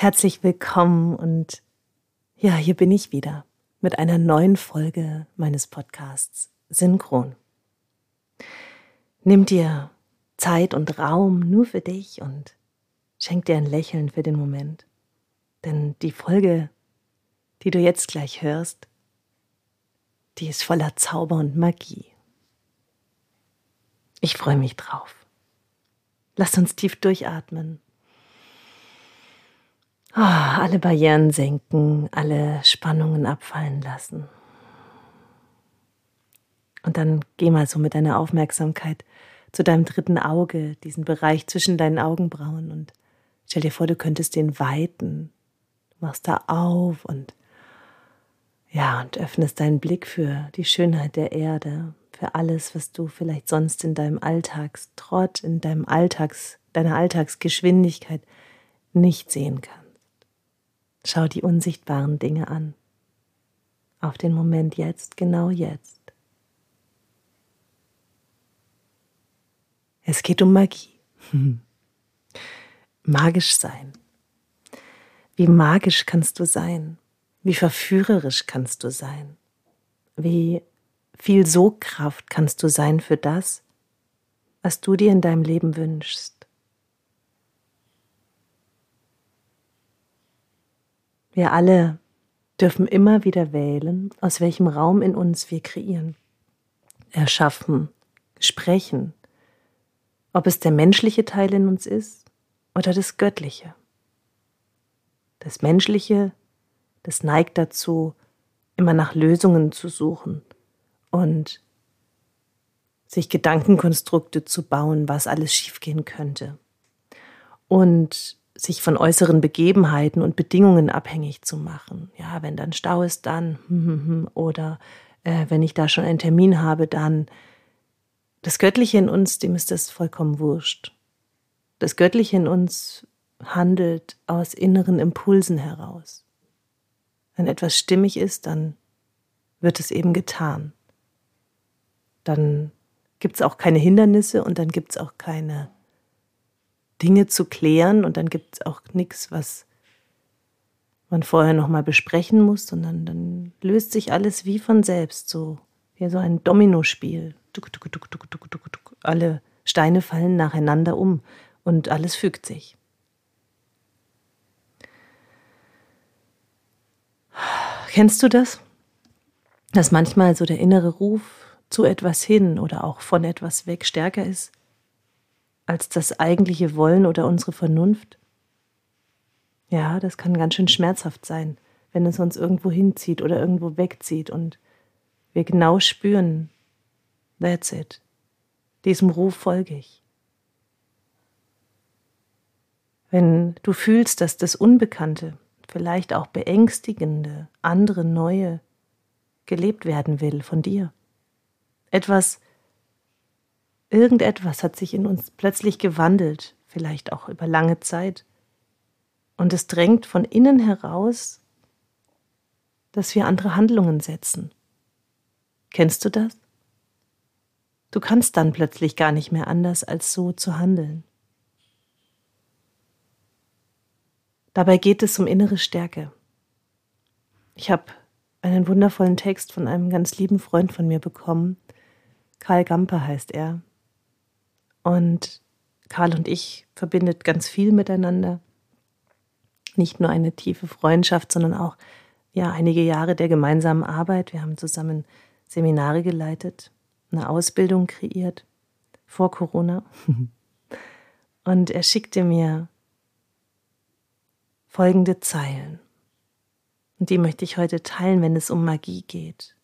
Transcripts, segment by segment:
Herzlich willkommen und ja, hier bin ich wieder mit einer neuen Folge meines Podcasts Synchron. Nimm dir Zeit und Raum nur für dich und schenk dir ein Lächeln für den Moment. Denn die Folge, die du jetzt gleich hörst, die ist voller Zauber und Magie. Ich freue mich drauf. Lass uns tief durchatmen Oh, alle Barrieren senken, alle Spannungen abfallen lassen. Und dann geh mal so mit deiner Aufmerksamkeit zu deinem dritten Auge, diesen Bereich zwischen deinen Augenbrauen und stell dir vor, du könntest den weiten. Du machst da auf und ja, und öffnest deinen Blick für die Schönheit der Erde, für alles, was du vielleicht sonst in deinem Alltagstrott, in deinem Alltags, deiner Alltagsgeschwindigkeit nicht sehen kannst. Schau die unsichtbaren Dinge an. Auf den Moment jetzt, genau jetzt. Es geht um Magie. Magisch sein. Wie magisch kannst du sein? Wie verführerisch kannst du sein? Wie viel Sogkraft kannst du sein für das, was du dir in deinem Leben wünschst? Wir alle dürfen immer wieder wählen, aus welchem Raum in uns wir kreieren, erschaffen, sprechen, ob es der menschliche Teil in uns ist oder das Göttliche. Das Menschliche, das neigt dazu, immer nach Lösungen zu suchen und sich Gedankenkonstrukte zu bauen, was alles schiefgehen könnte. Und sich von äußeren Begebenheiten und Bedingungen abhängig zu machen. Ja, wenn dann Stau ist, dann oder äh, wenn ich da schon einen Termin habe, dann das Göttliche in uns, dem ist das vollkommen wurscht. Das Göttliche in uns handelt aus inneren Impulsen heraus. Wenn etwas stimmig ist, dann wird es eben getan. Dann gibt es auch keine Hindernisse und dann gibt es auch keine Dinge zu klären und dann gibt es auch nichts, was man vorher nochmal besprechen muss, sondern dann löst sich alles wie von selbst, so wie so ein Dominospiel. Alle Steine fallen nacheinander um und alles fügt sich. Kennst du das? Dass manchmal so der innere Ruf zu etwas hin oder auch von etwas weg stärker ist als das eigentliche Wollen oder unsere Vernunft? Ja, das kann ganz schön schmerzhaft sein, wenn es uns irgendwo hinzieht oder irgendwo wegzieht und wir genau spüren, that's it, diesem Ruf folge ich. Wenn du fühlst, dass das Unbekannte, vielleicht auch beängstigende, andere, neue gelebt werden will von dir. Etwas, Irgendetwas hat sich in uns plötzlich gewandelt, vielleicht auch über lange Zeit. Und es drängt von innen heraus, dass wir andere Handlungen setzen. Kennst du das? Du kannst dann plötzlich gar nicht mehr anders, als so zu handeln. Dabei geht es um innere Stärke. Ich habe einen wundervollen Text von einem ganz lieben Freund von mir bekommen. Karl Gamper heißt er. Und Karl und ich verbindet ganz viel miteinander. Nicht nur eine tiefe Freundschaft, sondern auch ja einige Jahre der gemeinsamen Arbeit. Wir haben zusammen Seminare geleitet, eine Ausbildung kreiert vor Corona. Und er schickte mir folgende Zeilen. Und die möchte ich heute teilen, wenn es um Magie geht.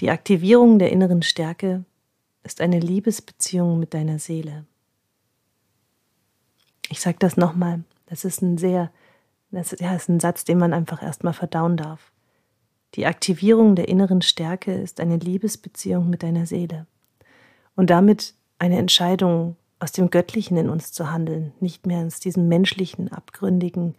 Die Aktivierung der inneren Stärke ist eine Liebesbeziehung mit deiner Seele. Ich sage das nochmal, das ist ein sehr, das ja, ist ein Satz, den man einfach erstmal verdauen darf. Die Aktivierung der inneren Stärke ist eine Liebesbeziehung mit deiner Seele und damit eine Entscheidung, aus dem Göttlichen in uns zu handeln, nicht mehr aus diesem menschlichen, abgründigen,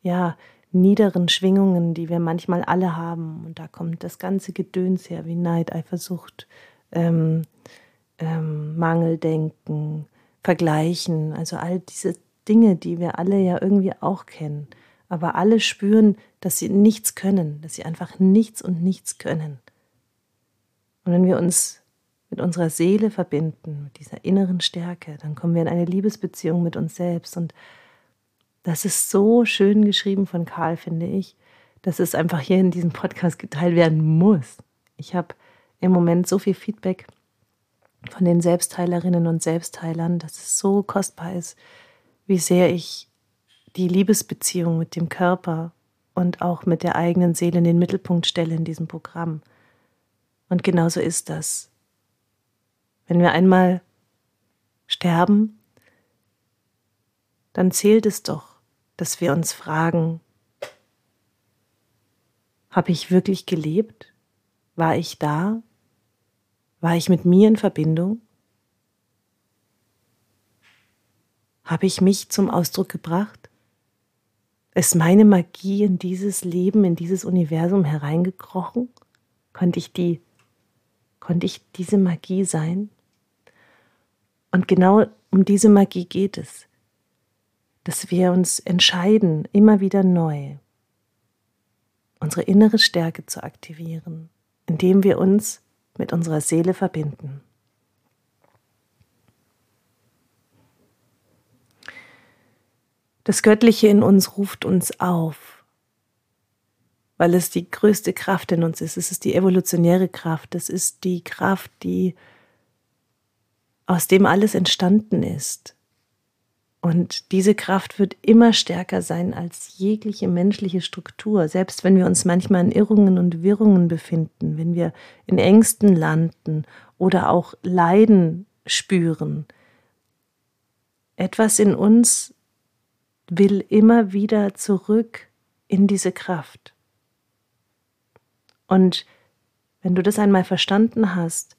ja, niederen Schwingungen, die wir manchmal alle haben. Und da kommt das ganze Gedöns her, wie Neid, Eifersucht, ähm, ähm, Mangeldenken, Vergleichen, also all diese Dinge, die wir alle ja irgendwie auch kennen, aber alle spüren, dass sie nichts können, dass sie einfach nichts und nichts können. Und wenn wir uns mit unserer Seele verbinden, mit dieser inneren Stärke, dann kommen wir in eine Liebesbeziehung mit uns selbst. Und das ist so schön geschrieben von Karl, finde ich, dass es einfach hier in diesem Podcast geteilt werden muss. Ich habe im Moment so viel Feedback von den Selbstheilerinnen und Selbstheilern, dass es so kostbar ist, wie sehr ich die Liebesbeziehung mit dem Körper und auch mit der eigenen Seele in den Mittelpunkt stelle in diesem Programm. Und genauso ist das. Wenn wir einmal sterben, dann zählt es doch, dass wir uns fragen, habe ich wirklich gelebt? War ich da? War ich mit mir in Verbindung? Habe ich mich zum Ausdruck gebracht? Ist meine Magie in dieses Leben, in dieses Universum hereingekrochen? Konnte ich die, konnte ich diese Magie sein? Und genau um diese Magie geht es, dass wir uns entscheiden, immer wieder neu unsere innere Stärke zu aktivieren, indem wir uns mit unserer Seele verbinden. Das Göttliche in uns ruft uns auf, weil es die größte Kraft in uns ist. Es ist die evolutionäre Kraft. Es ist die Kraft, die aus dem alles entstanden ist. Und diese Kraft wird immer stärker sein als jegliche menschliche Struktur, selbst wenn wir uns manchmal in Irrungen und Wirrungen befinden, wenn wir in Ängsten landen oder auch Leiden spüren. Etwas in uns will immer wieder zurück in diese Kraft. Und wenn du das einmal verstanden hast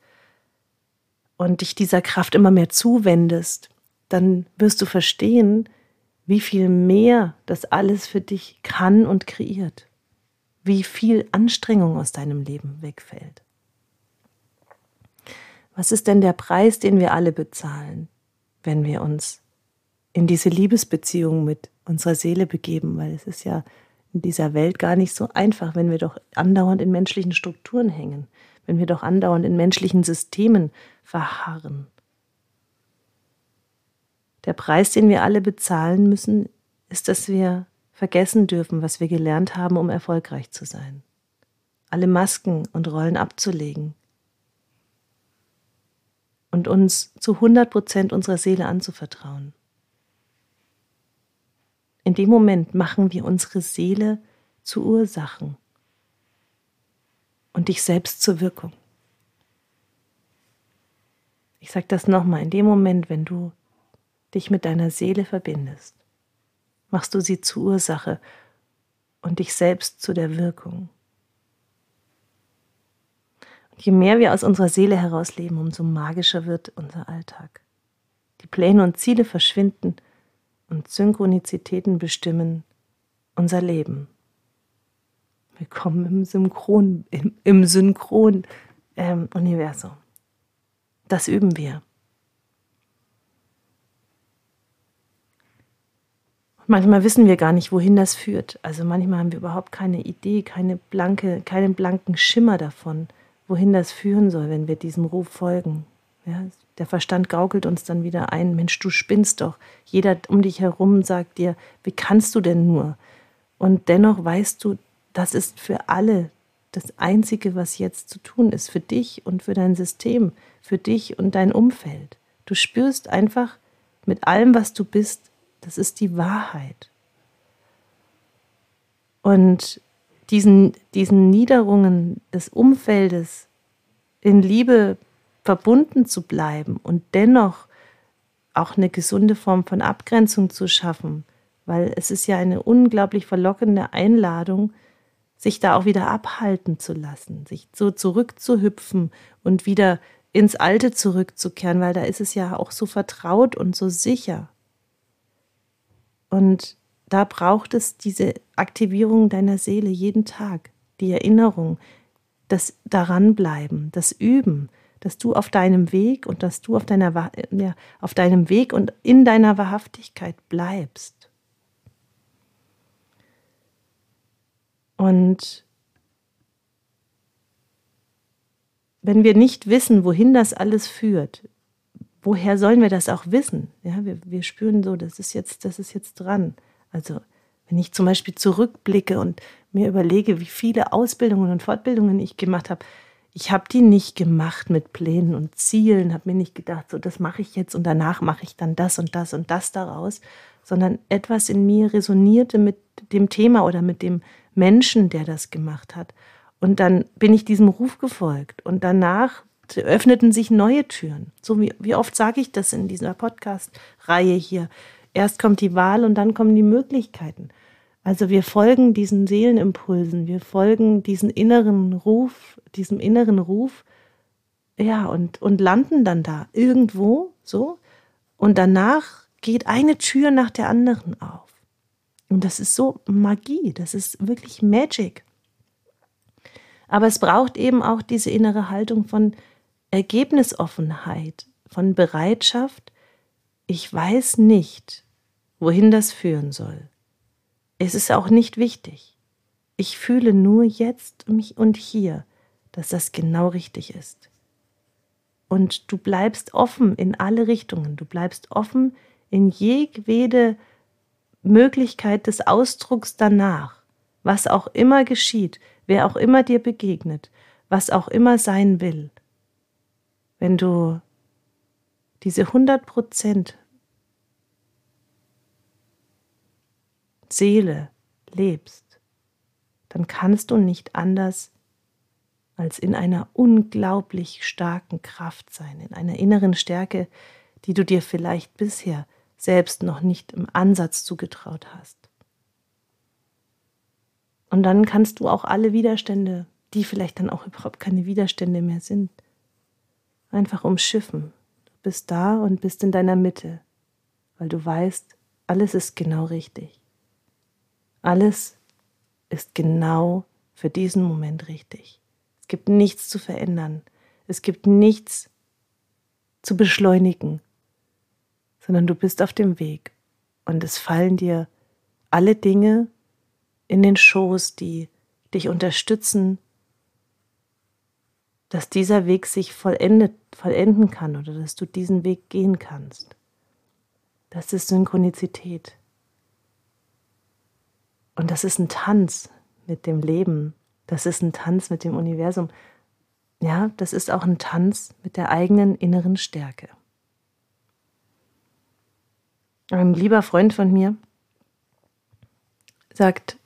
und dich dieser Kraft immer mehr zuwendest, dann wirst du verstehen, wie viel mehr das alles für dich kann und kreiert, wie viel Anstrengung aus deinem Leben wegfällt. Was ist denn der Preis, den wir alle bezahlen, wenn wir uns in diese Liebesbeziehung mit unserer Seele begeben? Weil es ist ja in dieser Welt gar nicht so einfach, wenn wir doch andauernd in menschlichen Strukturen hängen, wenn wir doch andauernd in menschlichen Systemen verharren. Der Preis, den wir alle bezahlen müssen, ist, dass wir vergessen dürfen, was wir gelernt haben, um erfolgreich zu sein. Alle Masken und Rollen abzulegen und uns zu 100 Prozent unserer Seele anzuvertrauen. In dem Moment machen wir unsere Seele zu Ursachen und dich selbst zur Wirkung. Ich sage das nochmal, in dem Moment, wenn du dich mit deiner Seele verbindest, machst du sie zur Ursache und dich selbst zu der Wirkung. Und je mehr wir aus unserer Seele herausleben, umso magischer wird unser Alltag. Die Pläne und Ziele verschwinden und Synchronizitäten bestimmen unser Leben. Willkommen im Synchron, im, im Synchron-Universum. Ähm, das üben wir. Manchmal wissen wir gar nicht, wohin das führt. Also manchmal haben wir überhaupt keine Idee, keine blanke, keinen blanken Schimmer davon, wohin das führen soll, wenn wir diesem Ruf folgen. Ja, der Verstand gaukelt uns dann wieder ein, Mensch, du spinnst doch. Jeder um dich herum sagt dir, wie kannst du denn nur? Und dennoch weißt du, das ist für alle das Einzige, was jetzt zu tun ist, für dich und für dein System, für dich und dein Umfeld. Du spürst einfach mit allem, was du bist, das ist die Wahrheit. Und diesen, diesen Niederungen des Umfeldes in Liebe verbunden zu bleiben und dennoch auch eine gesunde Form von Abgrenzung zu schaffen, weil es ist ja eine unglaublich verlockende Einladung, sich da auch wieder abhalten zu lassen, sich so zurückzuhüpfen und wieder ins Alte zurückzukehren, weil da ist es ja auch so vertraut und so sicher. Und da braucht es diese Aktivierung deiner Seele jeden Tag, die Erinnerung, das Daranbleiben, das Üben, dass du auf deinem Weg und dass du auf deiner ja, auf deinem Weg und in deiner Wahrhaftigkeit bleibst. Und wenn wir nicht wissen, wohin das alles führt, woher sollen wir das auch wissen? Ja, wir, wir spüren so, das ist jetzt, das ist jetzt dran. Also wenn ich zum Beispiel zurückblicke und mir überlege, wie viele Ausbildungen und Fortbildungen ich gemacht habe, ich habe die nicht gemacht mit Plänen und Zielen, habe mir nicht gedacht, so das mache ich jetzt und danach mache ich dann das und das und das daraus, sondern etwas in mir resonierte mit dem Thema oder mit dem Menschen, der das gemacht hat. Und dann bin ich diesem Ruf gefolgt und danach öffneten sich neue Türen. So wie, wie oft sage ich das in dieser Podcast-Reihe hier. Erst kommt die Wahl und dann kommen die Möglichkeiten. Also wir folgen diesen Seelenimpulsen, wir folgen diesen inneren Ruf, diesem inneren Ruf, ja, und, und landen dann da irgendwo so. Und danach geht eine Tür nach der anderen auf. Und das ist so Magie, das ist wirklich Magic. Aber es braucht eben auch diese innere Haltung von Ergebnisoffenheit, von Bereitschaft, ich weiß nicht, wohin das führen soll. Es ist auch nicht wichtig. Ich fühle nur jetzt mich und hier, dass das genau richtig ist. Und du bleibst offen in alle Richtungen, du bleibst offen in jede Möglichkeit des Ausdrucks danach, was auch immer geschieht, wer auch immer dir begegnet, was auch immer sein will. Wenn du diese 100 Prozent Seele lebst, dann kannst du nicht anders als in einer unglaublich starken Kraft sein, in einer inneren Stärke, die du dir vielleicht bisher selbst noch nicht im Ansatz zugetraut hast. Und dann kannst du auch alle Widerstände, die vielleicht dann auch überhaupt keine Widerstände mehr sind, einfach umschiffen. Du bist da und bist in deiner Mitte, weil du weißt, alles ist genau richtig. Alles ist genau für diesen Moment richtig. Es gibt nichts zu verändern. Es gibt nichts zu beschleunigen, sondern du bist auf dem Weg und es fallen dir alle Dinge in den Schoß, die dich unterstützen, dass dieser Weg sich vollendet, vollenden kann oder dass du diesen Weg gehen kannst. Das ist Synchronizität. Und das ist ein Tanz mit dem Leben. Das ist ein Tanz mit dem Universum. Ja, das ist auch ein Tanz mit der eigenen inneren Stärke. Ein lieber Freund von mir sagt,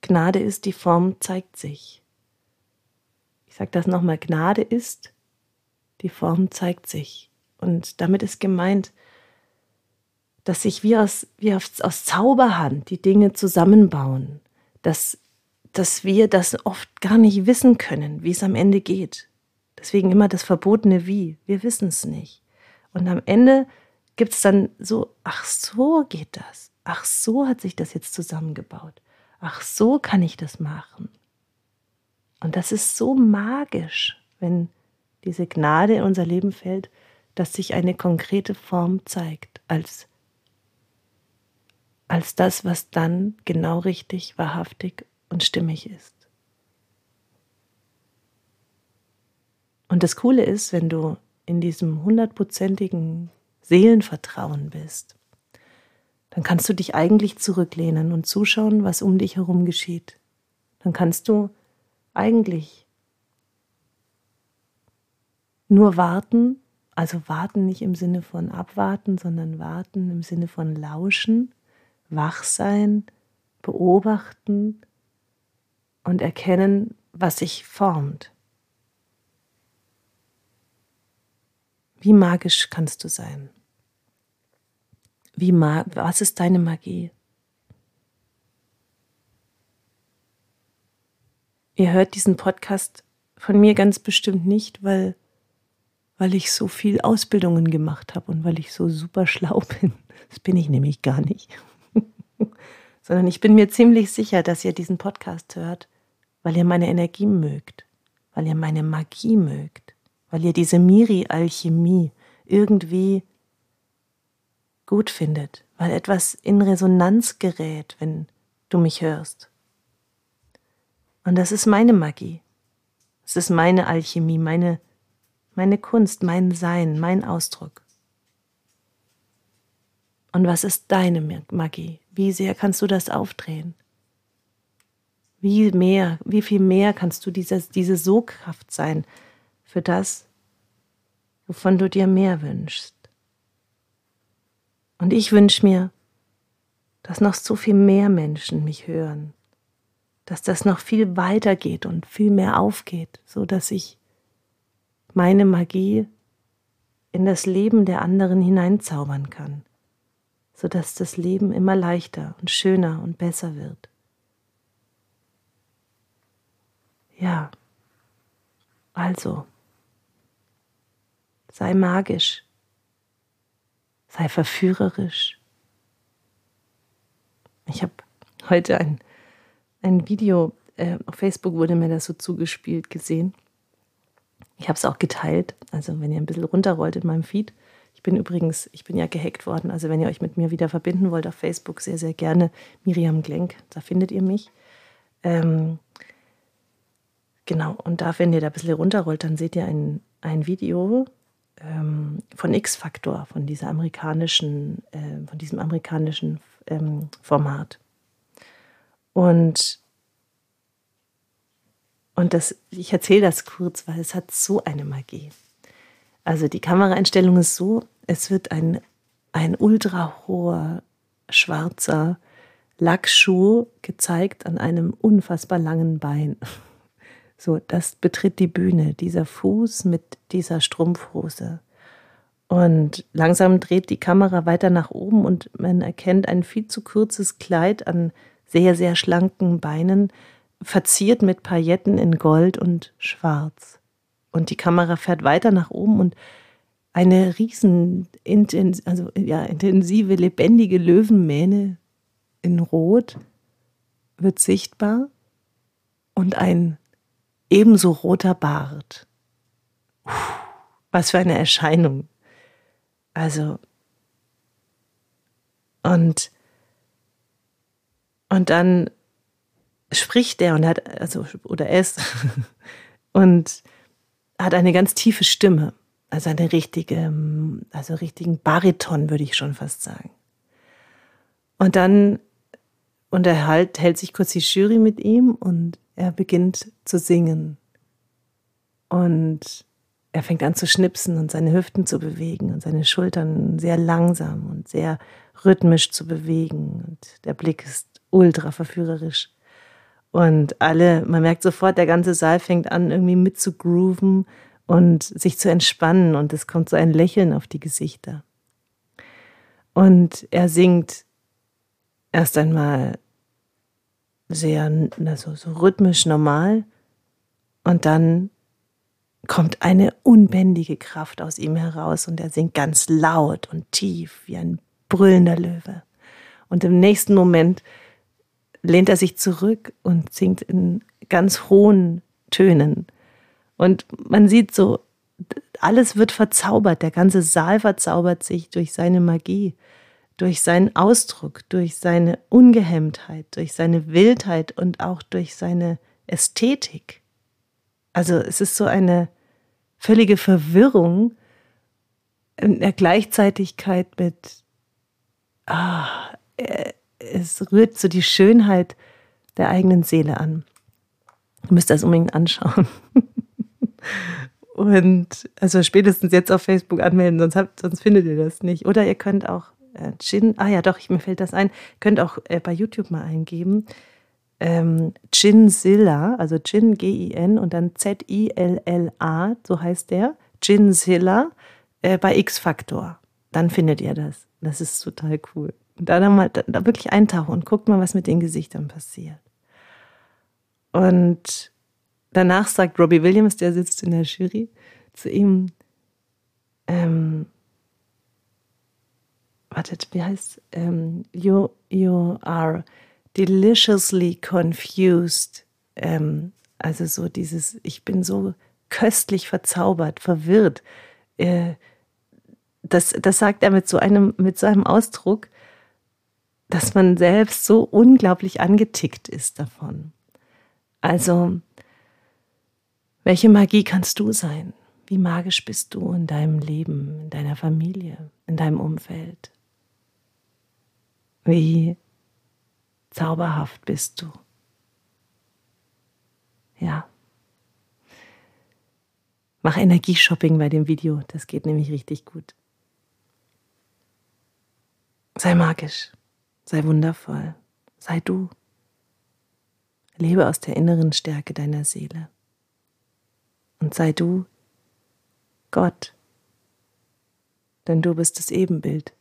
Gnade ist, die Form zeigt sich. Ich sage das nochmal, Gnade ist, die Form zeigt sich. Und damit ist gemeint, dass sich wie aus, wie aus, Zauberhand die Dinge zusammenbauen, dass, dass wir das oft gar nicht wissen können, wie es am Ende geht. Deswegen immer das verbotene Wie. Wir wissen es nicht. Und am Ende gibt es dann so, ach so geht das. Ach so hat sich das jetzt zusammengebaut. Ach so kann ich das machen. Und das ist so magisch, wenn diese Gnade in unser Leben fällt, dass sich eine konkrete Form zeigt als als das, was dann genau richtig, wahrhaftig und stimmig ist. Und das Coole ist, wenn du in diesem hundertprozentigen Seelenvertrauen bist, dann kannst du dich eigentlich zurücklehnen und zuschauen, was um dich herum geschieht. Dann kannst du eigentlich nur warten, also warten nicht im Sinne von abwarten, sondern warten im Sinne von lauschen wach sein, beobachten und erkennen, was sich formt. Wie magisch kannst du sein? Wie ma was ist deine Magie? Ihr hört diesen Podcast von mir ganz bestimmt nicht, weil, weil ich so viel Ausbildungen gemacht habe und weil ich so super schlau bin. Das bin ich nämlich gar nicht. sondern ich bin mir ziemlich sicher, dass ihr diesen Podcast hört, weil ihr meine Energie mögt, weil ihr meine Magie mögt, weil ihr diese Miri-Alchemie irgendwie gut findet, weil etwas in Resonanz gerät, wenn du mich hörst. Und das ist meine Magie. Es ist meine Alchemie, meine, meine Kunst, mein Sein, mein Ausdruck. Und was ist deine Magie? Wie sehr kannst du das aufdrehen? Wie mehr, wie viel mehr kannst du dieses, diese Sogkraft sein für das, wovon du dir mehr wünschst? Und ich wünsche mir, dass noch so viel mehr Menschen mich hören, dass das noch viel weiter geht und viel mehr aufgeht, so dass ich meine Magie in das Leben der anderen hineinzaubern kann, so dass das Leben immer leichter und schöner und besser wird. Ja, also, sei magisch, sei verführerisch. Ich habe heute ein ein Video, äh, auf Facebook wurde mir das so zugespielt gesehen. Ich habe es auch geteilt, also wenn ihr ein bisschen runterrollt in meinem Feed. Ich bin übrigens, ich bin ja gehackt worden, also wenn ihr euch mit mir wieder verbinden wollt auf Facebook, sehr, sehr gerne Miriam Glenk, da findet ihr mich. Ähm, genau, und da, wenn ihr da ein bisschen runterrollt, dann seht ihr ein, ein Video ähm, von X-Factor, von dieser amerikanischen, äh, von diesem amerikanischen ähm, Format. Und, und das, ich erzähle das kurz, weil es hat so eine Magie. Also die Kameraeinstellung ist so, es wird ein, ein ultra hoher schwarzer Lackschuh gezeigt an einem unfassbar langen Bein. So, das betritt die Bühne, dieser Fuß mit dieser Strumpfhose. Und langsam dreht die Kamera weiter nach oben und man erkennt ein viel zu kurzes Kleid an sehr, sehr schlanken Beinen, verziert mit Pailletten in Gold und Schwarz. Und die Kamera fährt weiter nach oben und eine riesen, also ja, intensive, lebendige Löwenmähne in Rot wird sichtbar und ein ebenso roter Bart. was für eine Erscheinung. Also, und und dann spricht er und hat, also, oder es, und hat eine ganz tiefe Stimme. Also eine richtige, also richtigen Bariton, würde ich schon fast sagen. Und dann unterhält, hält sich kurz die Jury mit ihm und er beginnt zu singen. Und er fängt an zu schnipsen und seine Hüften zu bewegen und seine Schultern sehr langsam und sehr rhythmisch zu bewegen. Und der Blick ist ultra verführerisch. Und alle, man merkt sofort, der ganze Saal fängt an, irgendwie mit zu grooven und sich zu entspannen und es kommt so ein Lächeln auf die Gesichter. Und er singt erst einmal sehr also so rhythmisch normal und dann kommt eine unbändige Kraft aus ihm heraus und er singt ganz laut und tief wie ein brüllender Löwe. Und im nächsten Moment lehnt er sich zurück und singt in ganz hohen Tönen. Und man sieht so, alles wird verzaubert, der ganze Saal verzaubert sich durch seine Magie, durch seinen Ausdruck, durch seine Ungehemmtheit, durch seine Wildheit und auch durch seine Ästhetik. Also es ist so eine völlige Verwirrung in der Gleichzeitigkeit mit, ah, äh, es rührt so die Schönheit der eigenen Seele an. Ihr müsst das unbedingt anschauen. Und also spätestens jetzt auf Facebook anmelden, sonst, habt, sonst findet ihr das nicht. Oder ihr könnt auch äh, Gin, ah ja doch, ich, mir fällt das ein, könnt auch äh, bei YouTube mal eingeben. Ähm, Ginzilla, also Gin, G-I-N und dann Z-I-L-L-A, so heißt der, Ginzilla äh, bei X-Factor. Dann findet ihr das. Das ist total cool. Da dann mal da wirklich eintauchen und guckt mal, was mit den Gesichtern passiert. Und danach sagt Robbie Williams, der sitzt in der Jury, zu ihm, ähm, wartet, wie heißt ähm, you, you are deliciously confused. Ähm, also so dieses, ich bin so köstlich verzaubert, verwirrt. Äh, das, das sagt er mit so einem, mit so einem Ausdruck, dass man selbst so unglaublich angetickt ist davon. Also, welche Magie kannst du sein? Wie magisch bist du in deinem Leben, in deiner Familie, in deinem Umfeld? Wie zauberhaft bist du? Ja. Mach Energieshopping bei dem Video, das geht nämlich richtig gut. Sei magisch, sei wundervoll, sei du. Lebe aus der inneren Stärke deiner Seele. Und sei du Gott. Denn du bist das Ebenbild.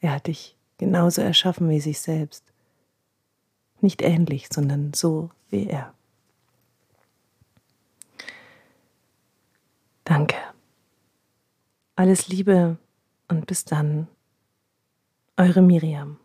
Er hat dich genauso erschaffen wie sich selbst. Nicht ähnlich, sondern so wie er. Danke. Alles Liebe und bis dann. Eure Miriam.